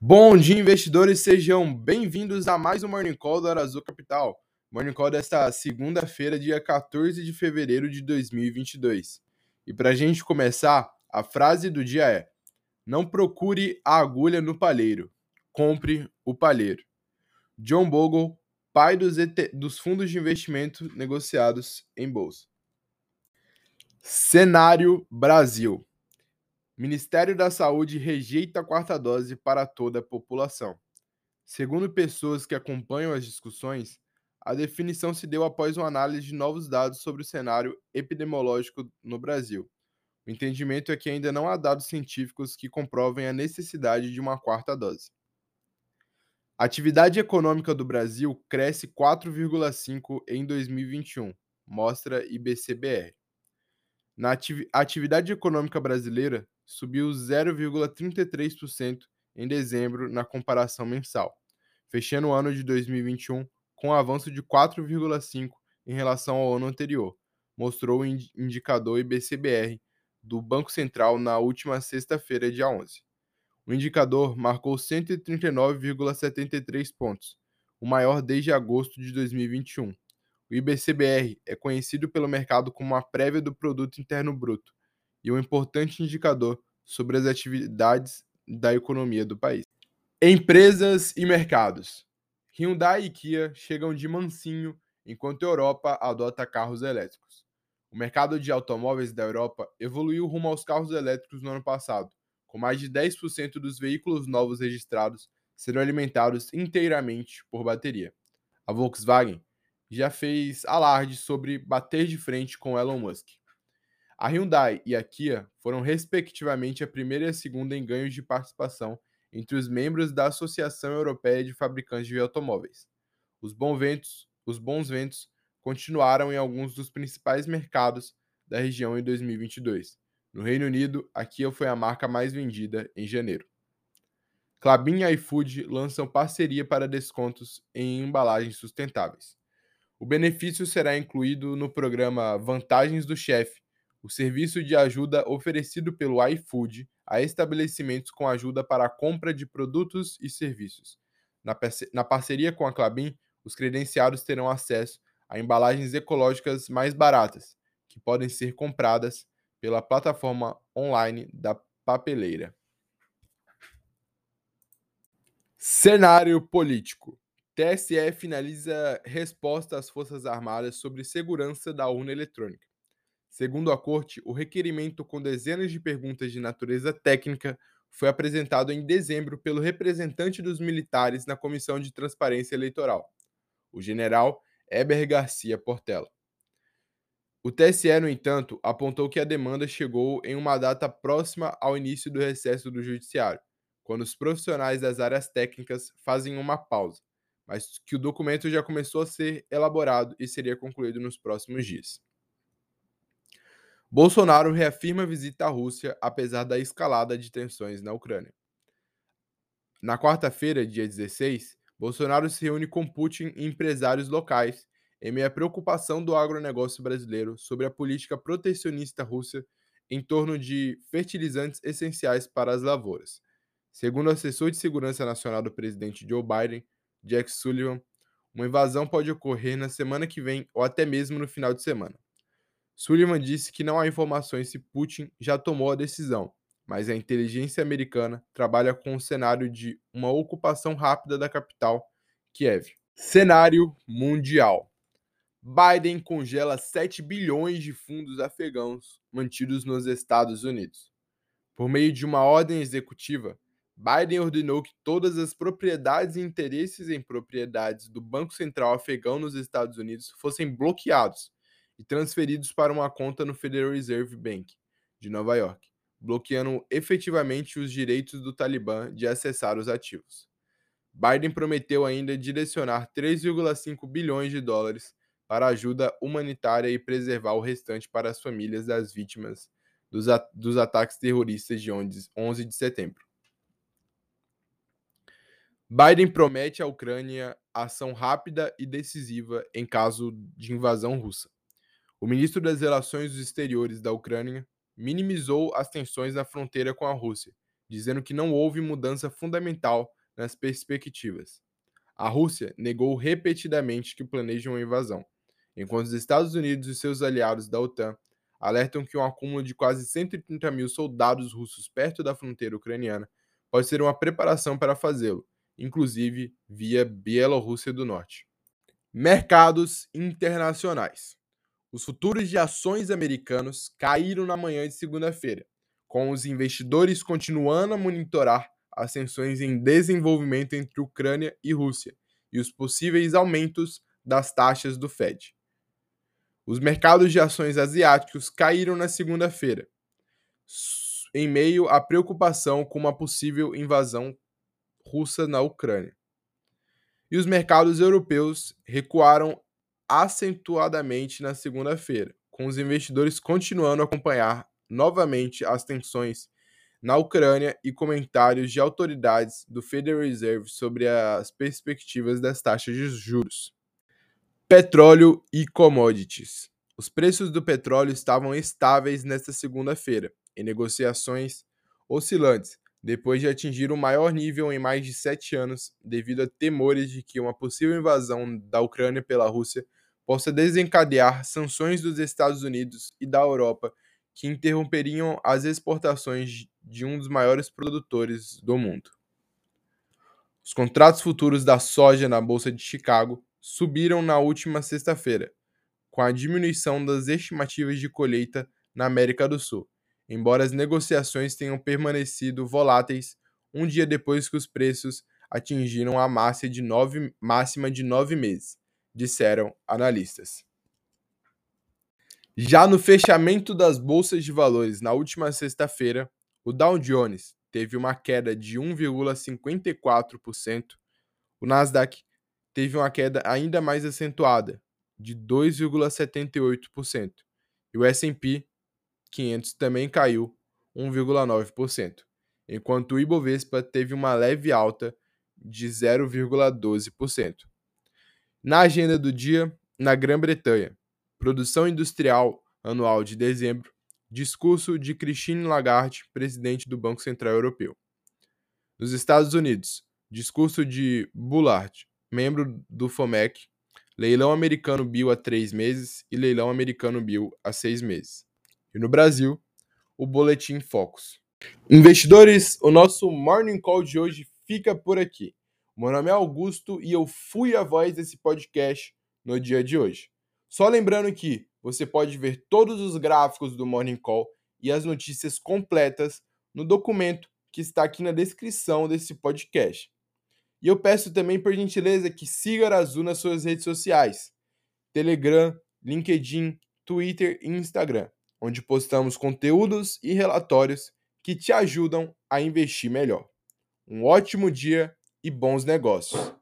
Bom dia, investidores, sejam bem-vindos a mais um Morning Call da Azul Capital. Morning Call desta segunda-feira, dia 14 de fevereiro de 2022. E para a gente começar, a frase do dia é: Não procure a agulha no palheiro, compre o palheiro. John Bogle, pai dos, ET, dos fundos de investimento negociados em bolsa. Cenário Brasil. Ministério da Saúde rejeita a quarta dose para toda a população. Segundo pessoas que acompanham as discussões, a definição se deu após uma análise de novos dados sobre o cenário epidemiológico no Brasil. O entendimento é que ainda não há dados científicos que comprovem a necessidade de uma quarta dose. A atividade econômica do Brasil cresce 4,5% em 2021, mostra IBCBR. Na atividade econômica brasileira subiu 0,33% em dezembro na comparação mensal, fechando o ano de 2021 com um avanço de 4,5% em relação ao ano anterior, mostrou o indicador IBCBR do Banco Central na última sexta-feira, dia 11. O indicador marcou 139,73 pontos, o maior desde agosto de 2021. O IBCBR é conhecido pelo mercado como a prévia do produto interno bruto e um importante indicador sobre as atividades da economia do país. Empresas e mercados. Hyundai e Kia chegam de mansinho enquanto a Europa adota carros elétricos. O mercado de automóveis da Europa evoluiu rumo aos carros elétricos no ano passado, com mais de 10% dos veículos novos registrados sendo alimentados inteiramente por bateria. A Volkswagen já fez alarde sobre bater de frente com Elon Musk. A Hyundai e a Kia foram respectivamente a primeira e a segunda em ganhos de participação entre os membros da Associação Europeia de Fabricantes de Automóveis. Os bons ventos, os bons ventos continuaram em alguns dos principais mercados da região em 2022. No Reino Unido, a Kia foi a marca mais vendida em janeiro. Clabin e iFood lançam parceria para descontos em embalagens sustentáveis. O benefício será incluído no programa Vantagens do Chefe, o serviço de ajuda oferecido pelo iFood a estabelecimentos com ajuda para a compra de produtos e serviços. Na, parceria com a Clabin, os credenciados terão acesso a embalagens ecológicas mais baratas, que podem ser compradas pela plataforma online da papeleira. Cenário político. TSE finaliza resposta às Forças Armadas sobre segurança da urna eletrônica. Segundo a corte, o requerimento com dezenas de perguntas de natureza técnica foi apresentado em dezembro pelo representante dos militares na Comissão de Transparência Eleitoral, o general Eber Garcia Portela. O TSE, no entanto, apontou que a demanda chegou em uma data próxima ao início do recesso do Judiciário, quando os profissionais das áreas técnicas fazem uma pausa, mas que o documento já começou a ser elaborado e seria concluído nos próximos dias. Bolsonaro reafirma a visita à Rússia apesar da escalada de tensões na Ucrânia. Na quarta-feira, dia 16, Bolsonaro se reúne com Putin e empresários locais em meio à preocupação do agronegócio brasileiro sobre a política protecionista russa em torno de fertilizantes essenciais para as lavouras. Segundo o assessor de segurança nacional do presidente Joe Biden, Jack Sullivan, uma invasão pode ocorrer na semana que vem ou até mesmo no final de semana. Sullivan disse que não há informações se Putin já tomou a decisão, mas a inteligência americana trabalha com o cenário de uma ocupação rápida da capital, Kiev. Cenário mundial. Biden congela 7 bilhões de fundos afegãos mantidos nos Estados Unidos. Por meio de uma ordem executiva, Biden ordenou que todas as propriedades e interesses em propriedades do Banco Central afegão nos Estados Unidos fossem bloqueados e transferidos para uma conta no Federal Reserve Bank de Nova York, bloqueando efetivamente os direitos do Talibã de acessar os ativos. Biden prometeu ainda direcionar 3,5 bilhões de dólares para ajuda humanitária e preservar o restante para as famílias das vítimas dos, at dos ataques terroristas de 11 de setembro. Biden promete à Ucrânia ação rápida e decisiva em caso de invasão russa. O ministro das Relações Exteriores da Ucrânia minimizou as tensões na fronteira com a Rússia dizendo que não houve mudança fundamental nas perspectivas. A Rússia negou repetidamente que planeja uma invasão, enquanto os Estados Unidos e seus aliados da OTAN alertam que um acúmulo de quase 130 mil soldados russos perto da fronteira ucraniana pode ser uma preparação para fazê-lo, inclusive via Bielorrússia do Norte. Mercados internacionais. Os futuros de ações americanos caíram na manhã de segunda-feira, com os investidores continuando a monitorar as tensões em desenvolvimento entre Ucrânia e Rússia e os possíveis aumentos das taxas do Fed. Os mercados de ações asiáticos caíram na segunda-feira, em meio à preocupação com uma possível invasão russa na Ucrânia. E os mercados europeus recuaram acentuadamente na segunda-feira, com os investidores continuando a acompanhar novamente as tensões na Ucrânia e comentários de autoridades do Federal Reserve sobre as perspectivas das taxas de juros. Petróleo e commodities. Os preços do petróleo estavam estáveis nesta segunda-feira, em negociações oscilantes, depois de atingir o maior nível em mais de sete anos, devido a temores de que uma possível invasão da Ucrânia pela Rússia possa desencadear sanções dos Estados Unidos e da Europa que interromperiam as exportações de um dos maiores produtores do mundo. Os contratos futuros da soja na Bolsa de Chicago subiram na última sexta-feira, com a diminuição das estimativas de colheita na América do Sul, embora as negociações tenham permanecido voláteis um dia depois que os preços atingiram a máxima de nove, máxima de nove meses, disseram analistas. Já no fechamento das bolsas de valores na última sexta-feira, o Dow Jones teve uma queda de 1,54%, o Nasdaq teve uma queda ainda mais acentuada, de 2,78%, e o S&P 500 também caiu 1,9%, enquanto o Ibovespa teve uma leve alta de 0,12%. Na agenda do dia, na Grã-Bretanha, produção industrial anual de dezembro, discurso de Christine Lagarde, presidente do Banco Central Europeu. Nos Estados Unidos, discurso de Bullard, membro do FOMEC, leilão americano Bill a três meses e leilão americano Bill a seis meses. E no Brasil, o Boletim Focus. Investidores, o nosso Morning Call de hoje fica por aqui. Meu nome é Augusto e eu fui a voz desse podcast no dia de hoje. Só lembrando que você pode ver todos os gráficos do Morning Call e as notícias completas no documento que está aqui na descrição desse podcast. E eu peço também, por gentileza, que siga Arazu nas suas redes sociais: Telegram, LinkedIn, Twitter e Instagram, onde postamos conteúdos e relatórios que te ajudam a investir melhor. Um ótimo dia e bons negócios!